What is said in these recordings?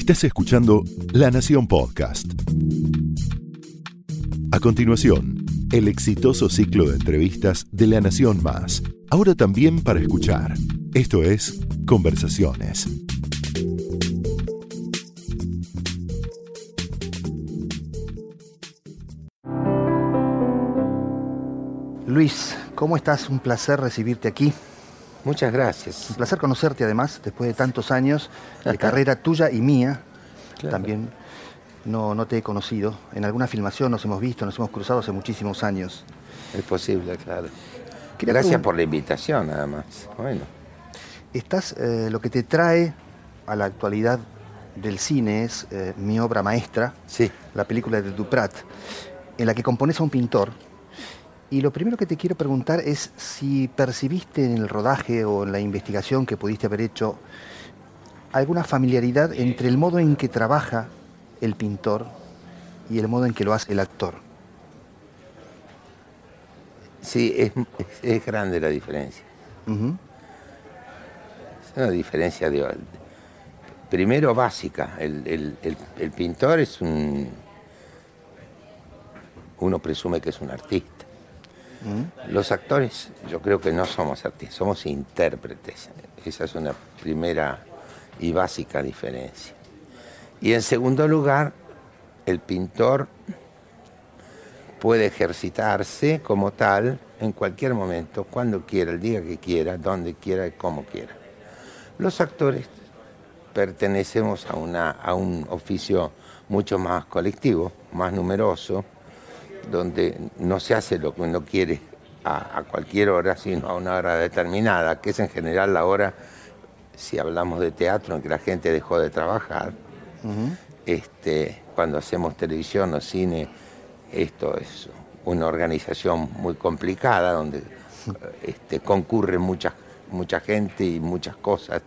Estás escuchando La Nación Podcast. A continuación, el exitoso ciclo de entrevistas de La Nación Más. Ahora también para escuchar. Esto es Conversaciones. Luis, ¿cómo estás? Un placer recibirte aquí. Muchas gracias. Un placer conocerte además, después de tantos años de carrera tuya y mía. Claro. También no, no te he conocido. En alguna filmación nos hemos visto, nos hemos cruzado hace muchísimos años. Es posible, claro. Quería Gracias por la invitación, además. Bueno, Estás, eh, lo que te trae a la actualidad del cine es eh, mi obra maestra, sí. la película de Duprat, en la que compones a un pintor. Y lo primero que te quiero preguntar es si percibiste en el rodaje o en la investigación que pudiste haber hecho alguna familiaridad entre el modo en que trabaja el pintor y el modo en que lo hace el actor. Sí, es, grande la diferencia. Es una diferencia de, primero básica. El, el- el- el pintor es un... Uno presume que es un artista. Los actores, yo creo que no somos artistas, somos intérpretes. Esa es una primera y básica diferencia. Y en segundo lugar, el pintor puede ejercitarse como tal en cualquier momento, cuando quiera, el día que quiera, donde quiera y como quiera. Los actores pertenecemos a un oficio mucho más colectivo, más numeroso, donde no se hace lo que uno quiere a, a cualquier hora, sino a una hora determinada, que es en general la hora, si hablamos de teatro, en que la gente dejó de trabajar. Este, cuando hacemos televisión o cine, esto es una organización muy complicada, donde este, concurre mucha, mucha gente y muchas cosas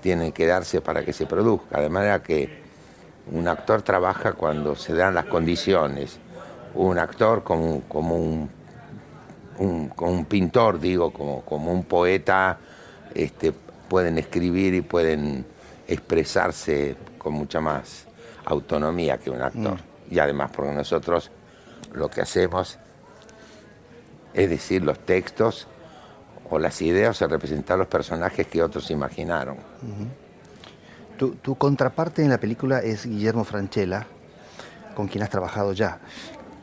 tienen que darse para que se produzca. De manera que un actor trabaja cuando se dan las condiciones. Un actor como, como un, un- como un pintor, digo, como, como un poeta, este, pueden escribir y pueden expresarse con mucha más autonomía que un actor. Y además porque nosotros lo que hacemos es decir los textos o las ideas o representar los personajes que otros imaginaron. Tu, tu contraparte en la película es Guillermo Franchella, con quien has trabajado ya.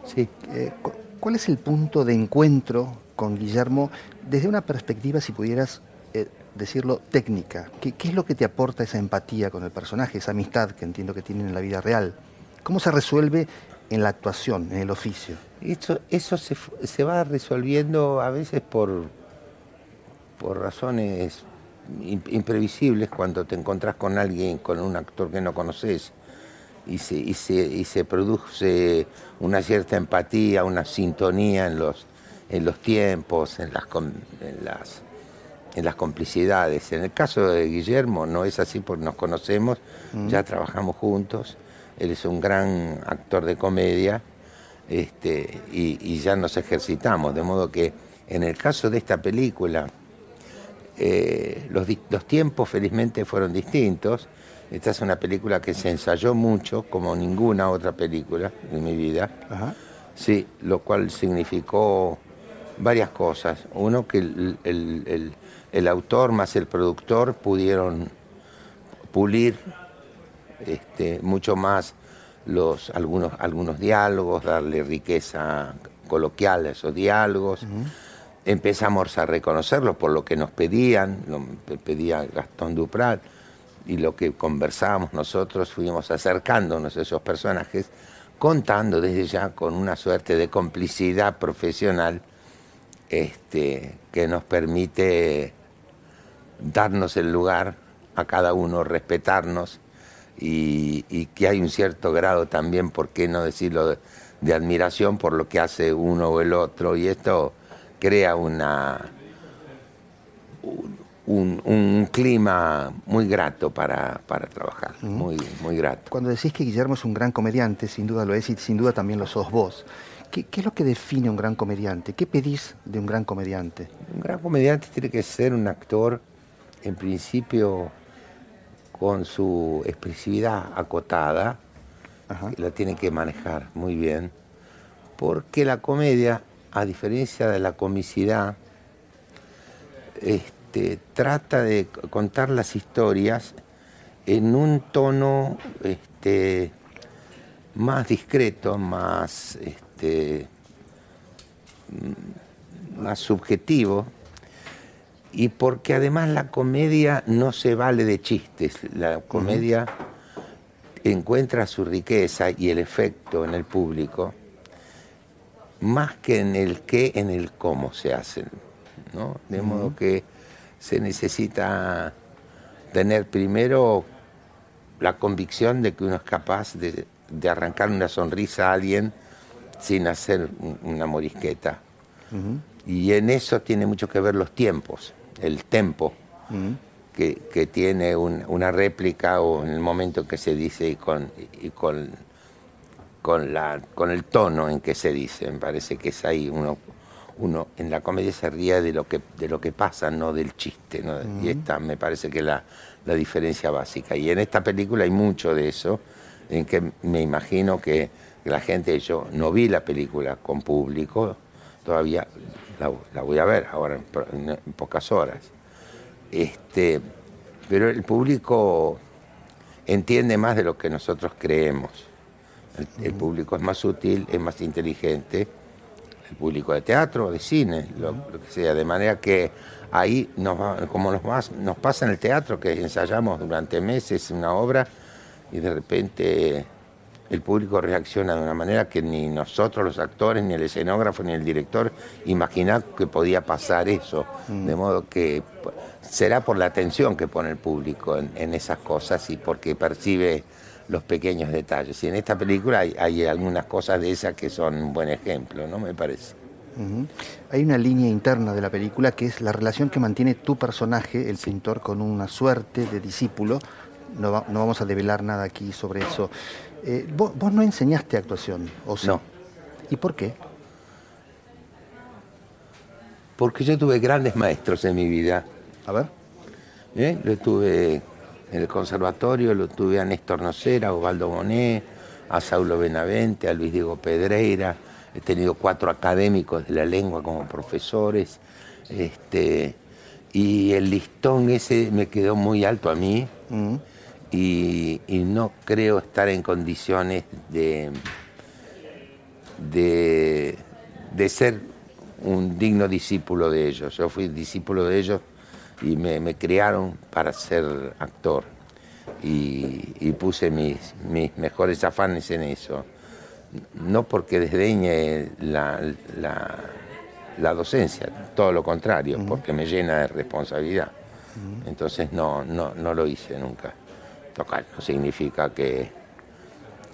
Sí. Eh, cu- ¿Cuál es el punto de encuentro con Guillermo desde una perspectiva, si pudieras eh, decirlo, técnica? ¿Qué, es lo que te aporta esa empatía con el personaje, esa amistad que entiendo que tienen en la vida real? ¿Cómo se resuelve en la actuación, en el oficio? Eso, se, va resolviendo a veces por, por razones im- imprevisibles cuando te encontrás con alguien, con un actor que no conoces y se, y se, y se produce una cierta empatía, una sintonía en los, en los tiempos, en las, en las, en las complicidades. En el caso de Guillermo no es así porque nos conocemos, ya trabajamos juntos, él es un gran actor de comedia este, y, y ya nos ejercitamos, de modo que en el caso de esta película, eh, los, los tiempos felizmente fueron distintos. Esta es una película que se ensayó mucho, como ninguna otra película de mi vida. Ajá. Sí, lo cual significó varias cosas. Uno, que el, el- el- el autor más el productor pudieron pulir este, mucho más los, algunos, algunos diálogos, darle riqueza coloquial a esos diálogos. Empezamos a reconocerlos por lo que nos pedían, lo pe- pedía Gastón Duprat, y lo que conversábamos nosotros, fuimos acercándonos a esos personajes, contando desde ya con una suerte de complicidad profesional este, que nos permite darnos el lugar a cada uno, respetarnos y, que hay un cierto grado también, por qué no decirlo, de, de admiración por lo que hace uno o el otro y esto crea una, un, un clima muy grato para, para trabajar, muy, muy grato. Cuando decís que Guillermo es un gran comediante, sin duda lo es y sin duda también lo sos vos. ¿Qué, qué es lo que define un gran comediante? ¿Qué pedís de un gran comediante? Un gran comediante tiene que ser un actor, en principio, con su expresividad acotada, la tiene que manejar muy bien, porque la comedia, a diferencia de la comicidad, este, trata de contar las historias en un tono este, más discreto, más, este, más subjetivo, y porque además la comedia no se vale de chistes, la comedia encuentra su riqueza y el efecto en el público más que en el qué, en el cómo se hacen. ¿no? De modo que se necesita tener primero la convicción de que uno es capaz de, arrancar una sonrisa a alguien sin hacer una morisqueta. Y en eso tiene mucho que ver los tiempos el tempo que, tiene una réplica o en el momento en que se dice y con, y con, con, la, con el tono en que se dice. Me parece que es ahí uno, uno en la comedia se ríe de lo que, de lo que pasa, no del chiste. Y esta me parece que es la, la diferencia básica. Y en esta película hay mucho de eso, en que me imagino que la gente, yo no vi la película con público, todavía la, voy a ver ahora en, pocas horas. Este, pero el público entiende más de lo que nosotros creemos. El, público es más útil, es más inteligente, el público de teatro, de cine, lo, que sea, de manera que ahí, nos, como nos, nos pasa en el teatro, que ensayamos durante meses una obra y de repente el público reacciona de una manera que ni nosotros los actores, ni el escenógrafo, ni el director imaginar que podía pasar eso. Mm. De modo que será por la atención que pone el público en, esas cosas y porque percibe los pequeños detalles. Y en esta película hay, algunas cosas de esas que son un buen ejemplo, ¿no? Me parece. Hay una línea interna de la película que es la relación que mantiene tu personaje, el pintor, con una suerte de discípulo. No, no vamos a develar nada aquí sobre eso. Eh, vos, no enseñaste actuación, ¿o sí? No. ¿Y por qué? Porque yo tuve grandes maestros en mi vida. A ver. ¿Eh? Lo tuve el conservatorio, lo tuve a Néstor Nocera, a Osvaldo Bonet, a Saulo Benavente, a Luis Diego Pedreira. He tenido cuatro académicos de la lengua como profesores. Este, y el listón ese me quedó muy alto a mí. Mm y, no creo estar en condiciones de, de, ser un digno discípulo de ellos. Yo fui discípulo de ellos y me, criaron para ser actor y, puse mis, mis, mejores afanes en eso. No porque desdeñe la, la, docencia, todo lo contrario, porque me llena de responsabilidad. Entonces no, no, no lo hice nunca tocar. No significa que,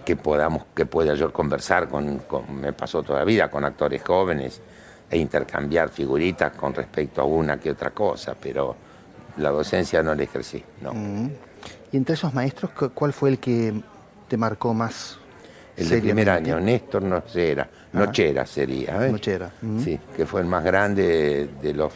que podamos, que pueda yo conversar con, me pasó toda la vida, con actores jóvenes e intercambiar figuritas con respecto a una que otra cosa, pero la docencia no la ejercí, no. Mm. ¿Y entre esos maestros, cuál fue el que te marcó más? El de primer año, Néstor Nochera, Nochera sería. ¿eh? Nochera. Mm. Sí, que fue el más grande de los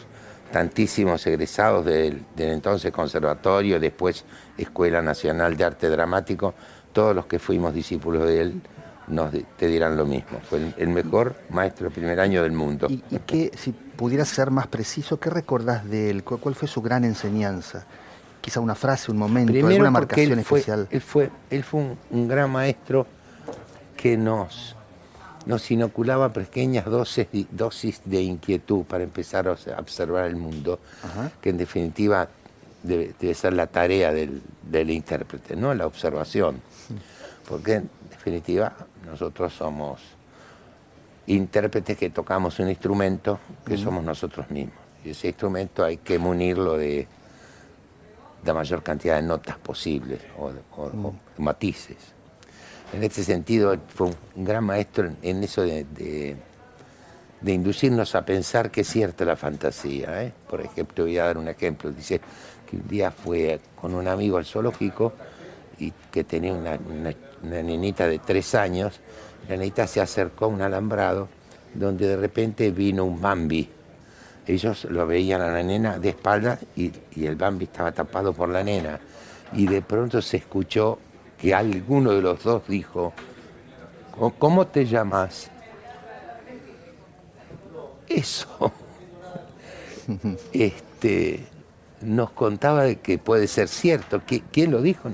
tantísimos egresados del, entonces conservatorio, después Escuela Nacional de Arte Dramático, todos los que fuimos discípulos de él nos te dirán lo mismo. Fue el, mejor maestro de primer año del mundo. ¿Y, qué, si pudieras ser más preciso, qué recordás de él? ¿Cuál fue su gran enseñanza? Quizá una frase, un momento, alguna marcación especial. Él fue, él fue un gran maestro que nos nos inoculaba pequeñas dosis, dosis de inquietud para empezar a observar el mundo, que en definitiva debe, ser la tarea del, intérprete, ¿no? la observación. Porque en definitiva nosotros somos intérpretes que tocamos un instrumento que somos nosotros mismos. Y ese instrumento hay que munirlo de la mayor cantidad de notas posibles o, o matices. En este sentido fue un gran maestro en, eso de, inducirnos a pensar que es cierta la fantasía. ¿eh? Por ejemplo, voy a dar un ejemplo. Dice que un día fue con un amigo al zoológico y que tenía una, una, nenita de tres años. La nenita se acercó a un alambrado donde de repente vino un Bambi. Ellos lo veían a la nena de espaldas y, y el Bambi estaba tapado por la nena y de pronto se escuchó que alguno de los dos dijo, ¿cómo te llamas? Eso este, nos contaba de que puede ser cierto. ¿Quién lo dijo?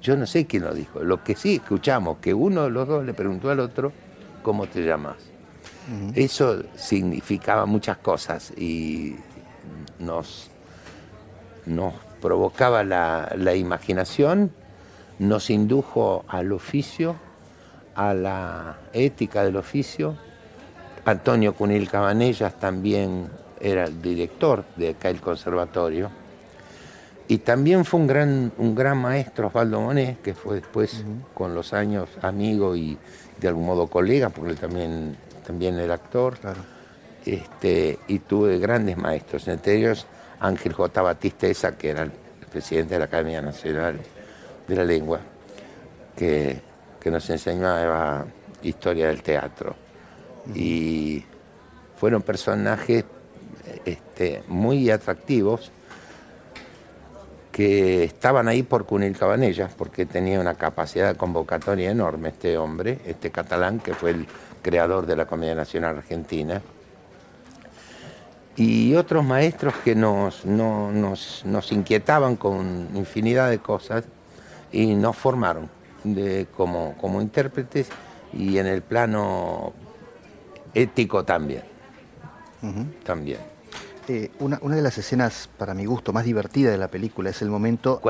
yo no sé quién lo dijo. Lo que sí escuchamos, que uno de los dos le preguntó al otro, ¿cómo te llamas? Eso significaba muchas cosas y nos, nos provocaba la, la imaginación, nos indujo al oficio, a la ética del oficio. Antonio Cunil Cabanellas también era el director de acá el conservatorio. Y también fue un gran, un gran maestro, Osvaldo Monet, que fue después, con los años, amigo y de algún modo colega, porque también, también era actor. Este, y tuve grandes maestros, entre ellos Ángel J. Batista Esa, que era el presidente de la Academia Nacional de la Lengua, que, que nos enseñaba historia del teatro. Y fueron personajes este, muy atractivos que estaban ahí por Cunil Cabanellas, porque tenía una capacidad de convocatoria enorme este hombre, este catalán que fue el creador de la Comedia Nacional Argentina. Y otros maestros que nos, nos, inquietaban con infinidad de cosas y nos formaron como, como intérpretes y en el plano ético también. También. Eh, una, de las escenas, para mi gusto, más divertida de la película es el momento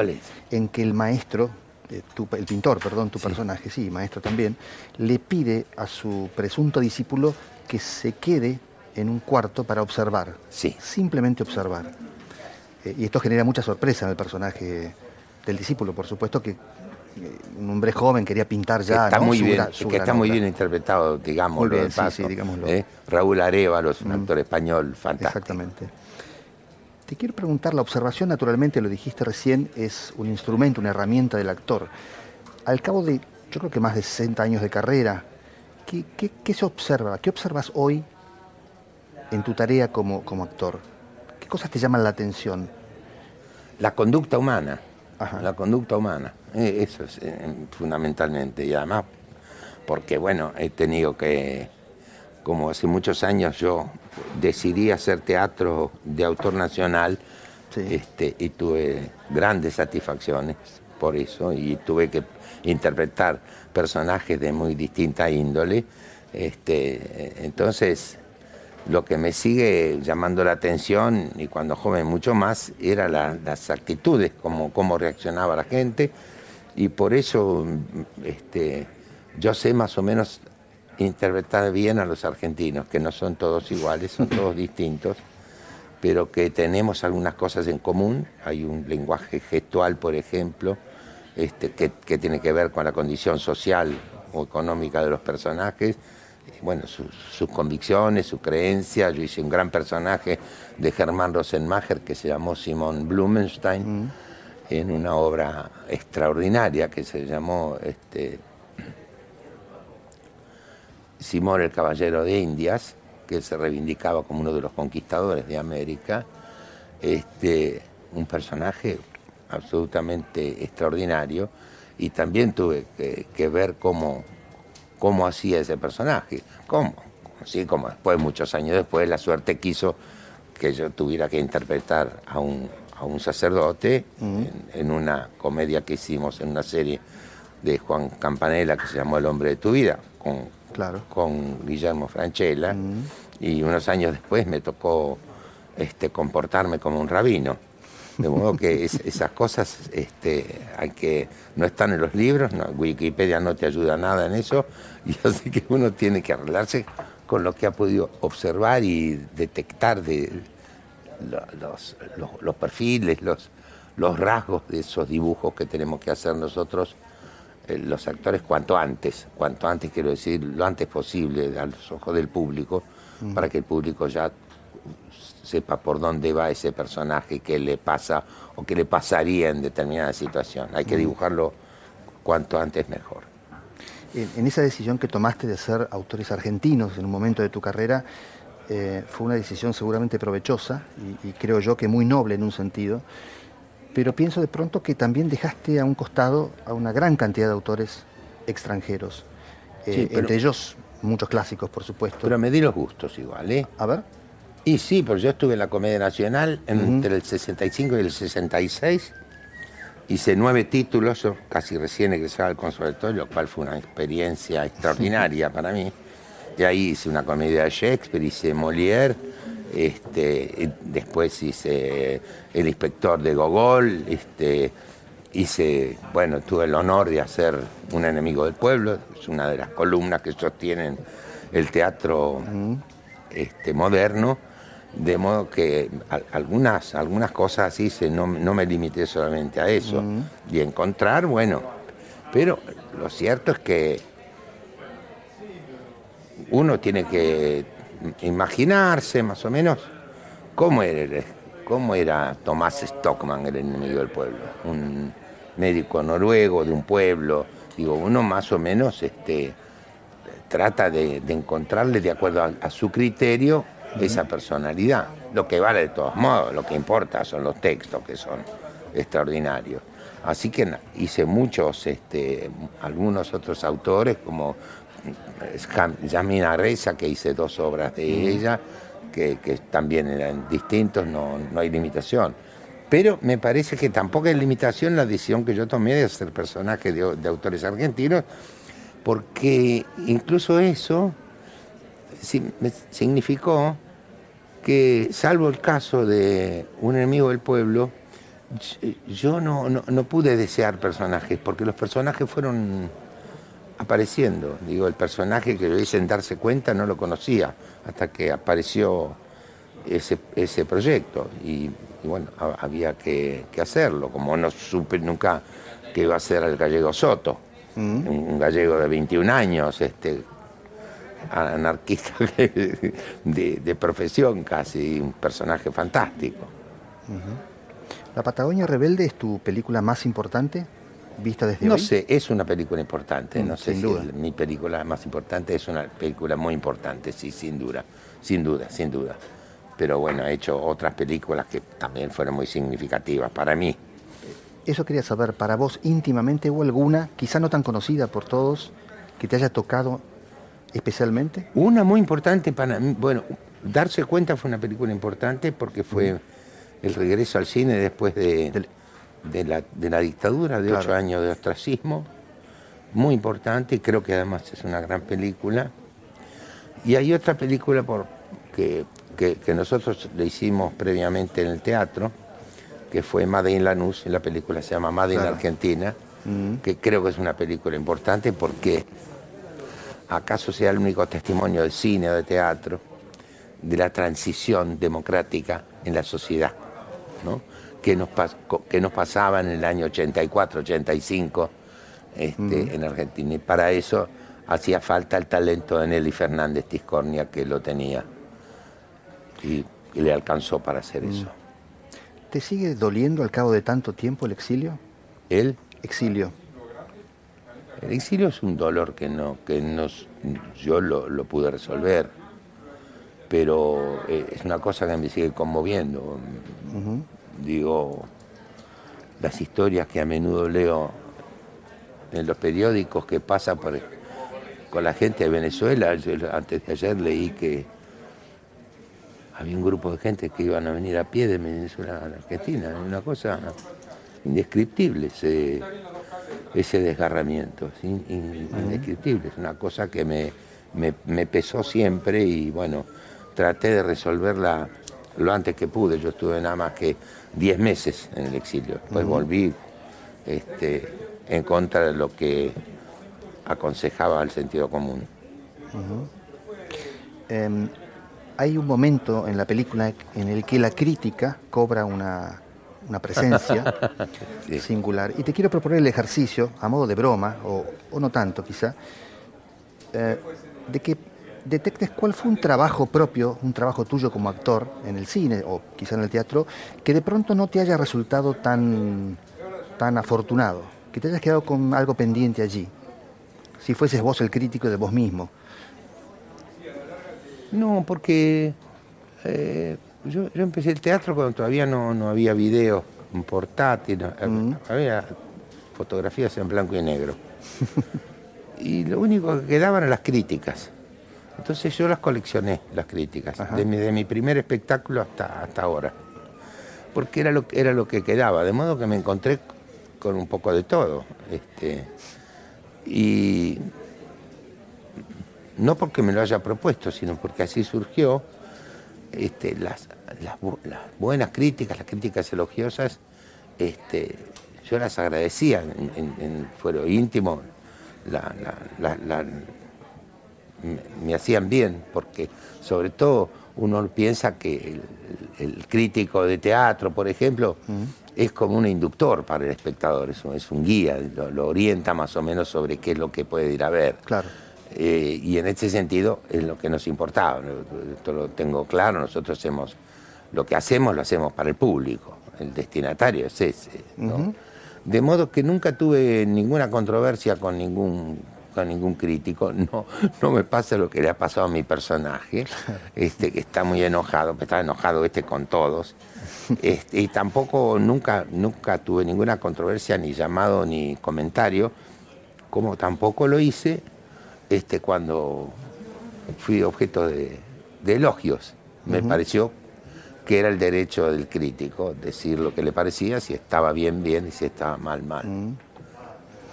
en que el maestro, eh, el pintor, perdón, tu personaje, sí, maestro también, le pide a su presunto discípulo que se quede en un cuarto para observar. Sí. Simplemente observar. Eh, y esto genera mucha sorpresa en el personaje del discípulo, por supuesto que un hombre joven quería pintar ya. Está muy bien, que está muy bien interpretado, digamos. sí, digámoslo. ¿eh? Raúl Arevalo es un mm. actor español fantástico. Exactamente. Te quiero preguntar, la observación naturalmente, lo dijiste recién, es un instrumento, una herramienta del actor. Al cabo de, yo creo que más de 60 años de carrera, ¿qué, qué, se observa? ¿Qué observas hoy en tu tarea como, como actor? ¿Qué cosas te llaman la atención? La conducta humana la conducta humana. Eh, eso es eh, fundamentalmente. Y además, porque bueno, he tenido que, como hace muchos años yo decidí hacer teatro de autor nacional este, y tuve grandes satisfacciones por eso y tuve que interpretar personajes de muy distinta índole. Este, entonces, lo que me sigue llamando la atención, y cuando joven mucho más, era las actitudes, cómo, cómo reaccionaba la gente, y por eso este, yo sé más o menos interpretar bien a los argentinos, que no son todos iguales, son todos distintos, pero que tenemos algunas cosas en común. Hay un lenguaje gestual, por ejemplo, este, que, que tiene que ver con la condición social o económica de los personajes bueno, sus convicciones, su creencia. Yo hice un gran personaje de Germán Rosenmacher que se llamó Simón Blumenstein mm. en una obra extraordinaria que se llamó este, Simón el Caballero de Indias, que se reivindicaba como uno de los conquistadores de América. Este, un personaje absolutamente extraordinario y también tuve que ver cómo cómo hacía ese personaje. ¿Cómo? Así como después, muchos años después, la suerte quiso que yo tuviera que interpretar a un, sacerdote en, una comedia que hicimos en una serie de Juan Campanella que se llamó El hombre de tu vida, con, claro. con Guillermo Franchella. Y unos años después me tocó este, comportarme como un rabino. De modo que esas cosas este, hay que, no están en los libros, Wikipedia no te ayuda nada en eso, y así que uno tiene que arreglarse con lo que ha podido observar y detectar de los, los, perfiles, los, los rasgos de esos dibujos que tenemos que hacer nosotros, eh, los actores, cuanto antes, cuanto antes quiero decir, lo antes posible a los ojos del público, para que el público ya sepa por dónde va ese personaje, qué le pasa o qué le pasaría en determinada situación. Hay que dibujarlo cuanto antes mejor. En, esa decisión que tomaste de ser autores argentinos en un momento de tu carrera, eh, fue una decisión seguramente provechosa y, creo yo que muy noble en un sentido. pero pienso de pronto que también dejaste a un costado a una gran cantidad de autores extranjeros, eh, Sí, pero- entre ellos muchos clásicos, por supuesto. Pero me di los gustos igual, ¿eh? a ver, Y sí, pero yo estuve en la Comedia Nacional entre el 65 y el 66. Hice nueve títulos, yo casi recién egresaba al conservatorio, lo cual fue una experiencia extraordinaria para mí. De ahí hice una comedia de Shakespeare, hice Molière, este, después hice El inspector de Gogol, este, hice, bueno, tuve el honor de hacer Un enemigo del pueblo, es una de las columnas que sostienen el teatro este, moderno, de modo que al- algunas, algunas cosas así se, no, no me limité solamente a eso. Y encontrar, bueno, pero lo cierto es que uno tiene que imaginarse más o menos cómo era, cómo era Tomás Stockman, el enemigo del pueblo, un médico noruego de un pueblo. Digo, uno más o menos este, trata de, de encontrarle de acuerdo a, a su criterio esa personalidad. Lo que vale de todos modos, lo que importa son los textos que son extraordinarios. Así que hice muchos, este, algunos otros autores como Jam- Yamina Reza, que hice dos obras de ella, que, que también eran distintos, no, no hay limitación. Pero me parece que tampoco hay limitación la decisión que yo tomé de hacer personajes de, de autores argentinos, porque incluso eso significó que, salvo el caso de un enemigo del pueblo, yo no, no- no pude desear personajes, porque los personajes fueron apareciendo. Digo, el personaje que yo hice en darse cuenta no lo conocía hasta que apareció ese, ese proyecto. Y, y bueno, ha- había que, que hacerlo, como no supe nunca que iba a ser el gallego Soto, un, un gallego de 21 años, este, anarquista de, de profesión casi, un personaje fantástico. ¿La Patagonia Rebelde es tu película más importante vista desde No hoy? sé, es una película importante, Mm, no sé sin si duda. es mi película más importante, es una película muy importante, sí, sin duda, sin duda, sin duda. Pero bueno, he hecho otras películas que también fueron muy significativas para mí. Eso quería saber, para vos íntimamente hubo alguna, quizá no tan conocida por todos, que te haya tocado especialmente? Una muy importante para mí, bueno, Darse cuenta fue una película importante porque fue el regreso al cine después de, de la, de la dictadura, de Claro. ocho años de ostracismo. Muy importante y creo que además es una gran película. Y hay otra película por, que, que- que nosotros le hicimos previamente en el teatro, que fue Made in Lanús, y la película se llama Made in Claro. Argentina, Mm. que creo que es una película importante porque acaso sea el único testimonio de cine o de teatro de la transición democrática en la sociedad, ¿no? que, nos que nos pasaba en el año 84, 85 este, en Argentina. Y para eso hacía falta el talento de Nelly Fernández Tiscornia, que lo tenía, y, y le alcanzó para hacer eso. ¿Te sigue doliendo al cabo de tanto tiempo el exilio? Él Exilio. El exilio es un dolor que no, que no yo lo, lo pude resolver, pero eh, es una cosa que me sigue conmoviendo. Digo, las historias que a menudo leo en los periódicos que pasa por, con la gente de Venezuela. Yo antes de ayer leí que había un grupo de gente que iban a venir a pie de Venezuela a la Argentina. Una cosa indescriptible ese, ese desgarramiento, es in- in- indescriptible. Es una cosa que me, me- me pesó siempre y bueno, traté de resolverla lo antes que pude. Yo estuve nada más que 10 meses en el exilio. Después volví este, en contra de lo que aconsejaba el sentido común. Em, hay un momento en la película en el que la crítica cobra una, una presencia Sí. singular. Y te quiero proponer el ejercicio, a modo de broma, o, o no tanto quizá, eh, de que detectes cuál fue un trabajo propio, un trabajo tuyo como actor en el cine o quizá en el teatro, que de pronto no te haya resultado tan, tan afortunado, que te hayas quedado con algo pendiente allí. Si fueses vos el crítico de vos mismo. No, porque eh, yo, yo empecé el teatro cuando todavía no, no había video portátil, había fotografías en blanco y negro. y lo único que quedaban eran las críticas. Entonces yo las coleccioné, las críticas, de mi, primer espectáculo hasta, hasta ahora. Porque era lo, era lo que quedaba, de modo que me encontré con un poco de todo. Este, y no porque me lo haya propuesto, sino porque así surgió. Este, las, buenas críticas, las críticas elogiosas, este, yo las agradecía en, fuero íntimo, me, hacían bien, porque sobre todo uno piensa que el, crítico de teatro, por ejemplo, es como un inductor para el espectador, es un, es un guía, lo, orienta más o menos sobre qué es lo que puede ir a ver. Claro. Eh, y en ese sentido es lo que nos importaba. Esto lo tengo claro, nosotros hacemos, lo que hacemos lo hacemos para el público, el destinatario es ese. De modo que nunca tuve ninguna controversia con ningún con ningún crítico, no, no me pasa lo que le ha pasado a mi personaje, este, que está muy enojado, está enojado este con todos, este, y tampoco nunca, nunca tuve ninguna controversia, ni llamado, ni comentario, como tampoco lo hice este, cuando fui objeto de, elogios. Me pareció que era el derecho del crítico decir lo que le parecía, si estaba bien, bien y si estaba mal, mal.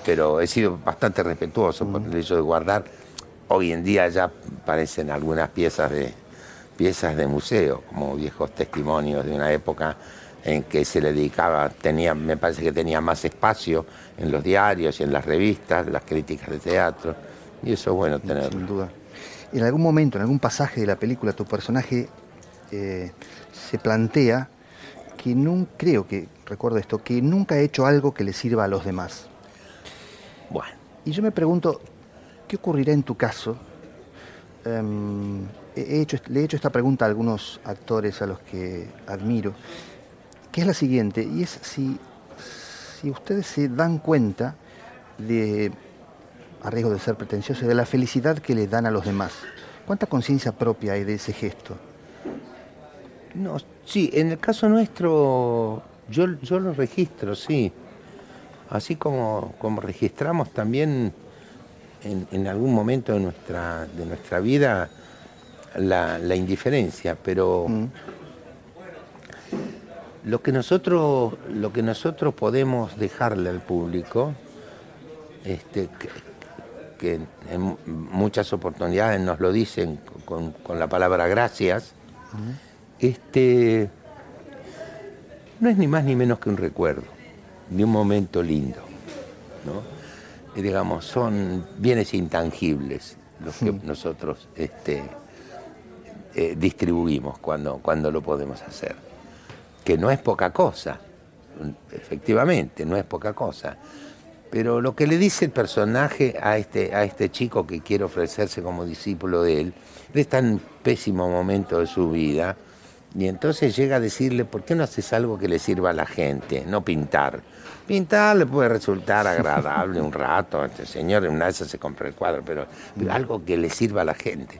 Pero he sido bastante respetuoso por el hecho de guardar. Hoy en día ya parecen algunas piezas de, piezas de museo, como viejos testimonios de una época en que se le dedicaba, tenía, me parece que tenía más espacio en los diarios y en las revistas, las críticas de teatro y eso es bueno tenerlo. Sin duda. En algún momento, en algún pasaje de la película, tu personaje eh, se plantea que no creo que, recuerdo esto, que nunca ha hecho algo que le sirva a los demás. Bueno. Y yo me pregunto, ¿qué ocurrirá en tu caso? Em, he hecho, le he hecho esta pregunta a algunos actores a los que admiro, que es la siguiente, y es si, si ustedes se dan cuenta de a riesgo de ser pretencioso, de la felicidad que le dan a los demás. ¿Cuánta conciencia propia hay de ese gesto? No, sí, en el caso nuestro yo, yo lo registro, sí. Así como, como registramos también en, algún momento de nuestra, de nuestra vida la, indiferencia, pero mm. lo, que nosotros, lo que nosotros podemos dejarle al público, este, que en muchas oportunidades nos lo dicen con, la palabra gracias, este, no es ni más ni menos que un recuerdo, ni un momento lindo. digamos, son bienes intangibles los que nosotros este, eh, distribuimos cuando, cuando lo podemos hacer. Que no es poca cosa, efectivamente, no es poca cosa. Pero lo que le dice el personaje a este, a este chico que quiere ofrecerse como discípulo de él, él está en un pésimo momento de su vida, y entonces llega a decirle, ¿por qué no haces algo que le sirva a la gente? No pintar. Pintar le puede resultar agradable un rato, este señor en una vez se compra el cuadro, pero, pero algo que le sirva a la gente.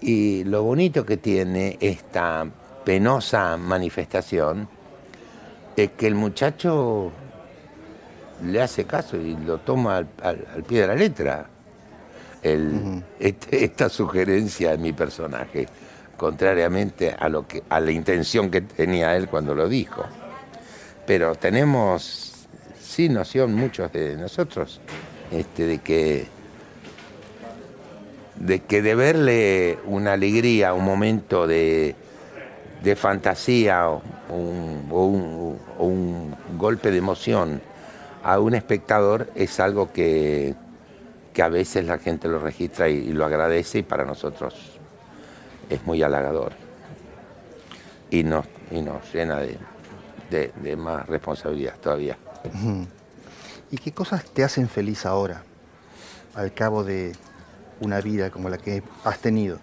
Y lo bonito que tiene esta penosa manifestación es que el muchacho le hace caso y lo toma al, pie de la letra. Este, esta sugerencia de mi personaje, contrariamente a, lo que, a la intención que tenía él cuando lo dijo. Pero tenemos, sí, noción muchos de nosotros, este, de que de que de verle una alegría, un momento de, fantasía o un golpe de emoción a un espectador es algo que, a veces la gente lo registra y, lo agradece y para nosotros es muy halagador. Y nos, y nos llena de, más responsabilidad todavía. ¿Y qué cosas te hacen feliz ahora, al cabo de una vida como la que has tenido?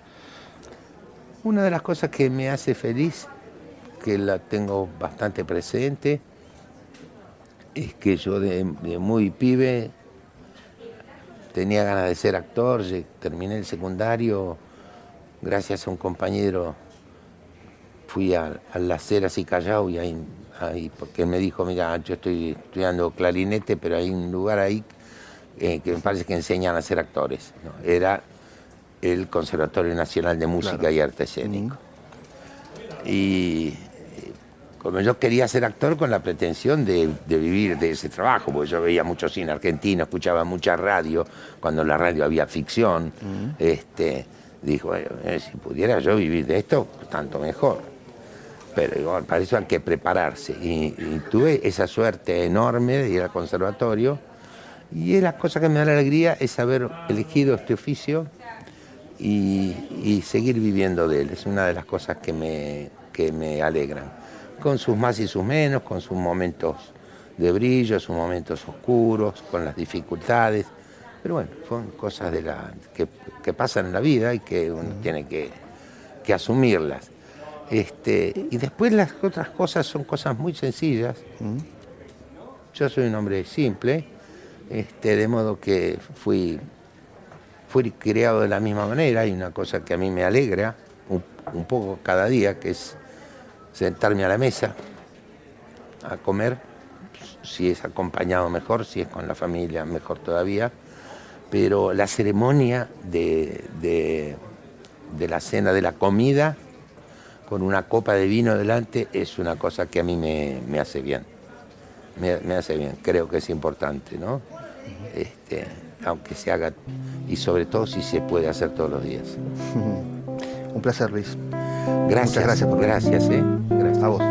Una de las cosas que me hace feliz, que la tengo bastante presente, es que yo de, muy pibe tenía ganas de ser actor, terminé el secundario, gracias a un compañero fui a, Las Heras y Callao y ahí, ahí, porque él me dijo, mira, yo estoy estudiando clarinete, pero hay un lugar ahí eh, que me parece que enseñan a ser actores. Era el Conservatorio Nacional de Música y Arte Escénico. Y como yo quería ser actor con la pretensión de, vivir de ese trabajo, porque yo veía mucho cine argentino, escuchaba mucha radio, cuando en la radio había ficción, este, dijo, eh, si pudiera yo vivir de esto, tanto mejor. Pero igual, para eso hay que prepararse. Y, tuve esa suerte enorme de ir al conservatorio. Y la cosa que me da la alegría es haber elegido este oficio y, seguir viviendo de él. Es una de las cosas que me, que me alegran. Con sus más y sus menos, con sus momentos de brillo, sus momentos oscuros, con las dificultades. Pero bueno, son cosas de la, que, pasan en la vida y que uno tiene que, asumirlas. Este, y después las otras cosas son cosas muy sencillas. Yo soy un hombre simple, este, de modo que fui, fui criado de la misma manera y una cosa que a mí me alegra un, poco cada día, que es sentarme a la mesa a comer, si es acompañado mejor, si es con la familia mejor todavía pero la ceremonia de, la cena, de la comida, con una copa de vino delante, es una cosa que a mí me, hace bien. Me, hace bien, creo que es importante, ¿no? Este, aunque se haga, y sobre todo si se puede hacer todos los días. Un placer, Luis. Gracias, gracias por Gracias, ¿eh? Gracias. A vos.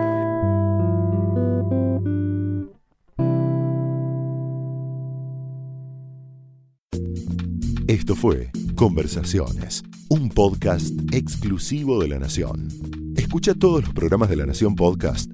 Esto fue Conversaciones, un podcast exclusivo de La Nación. Escucha todos los programas de La Nación Podcast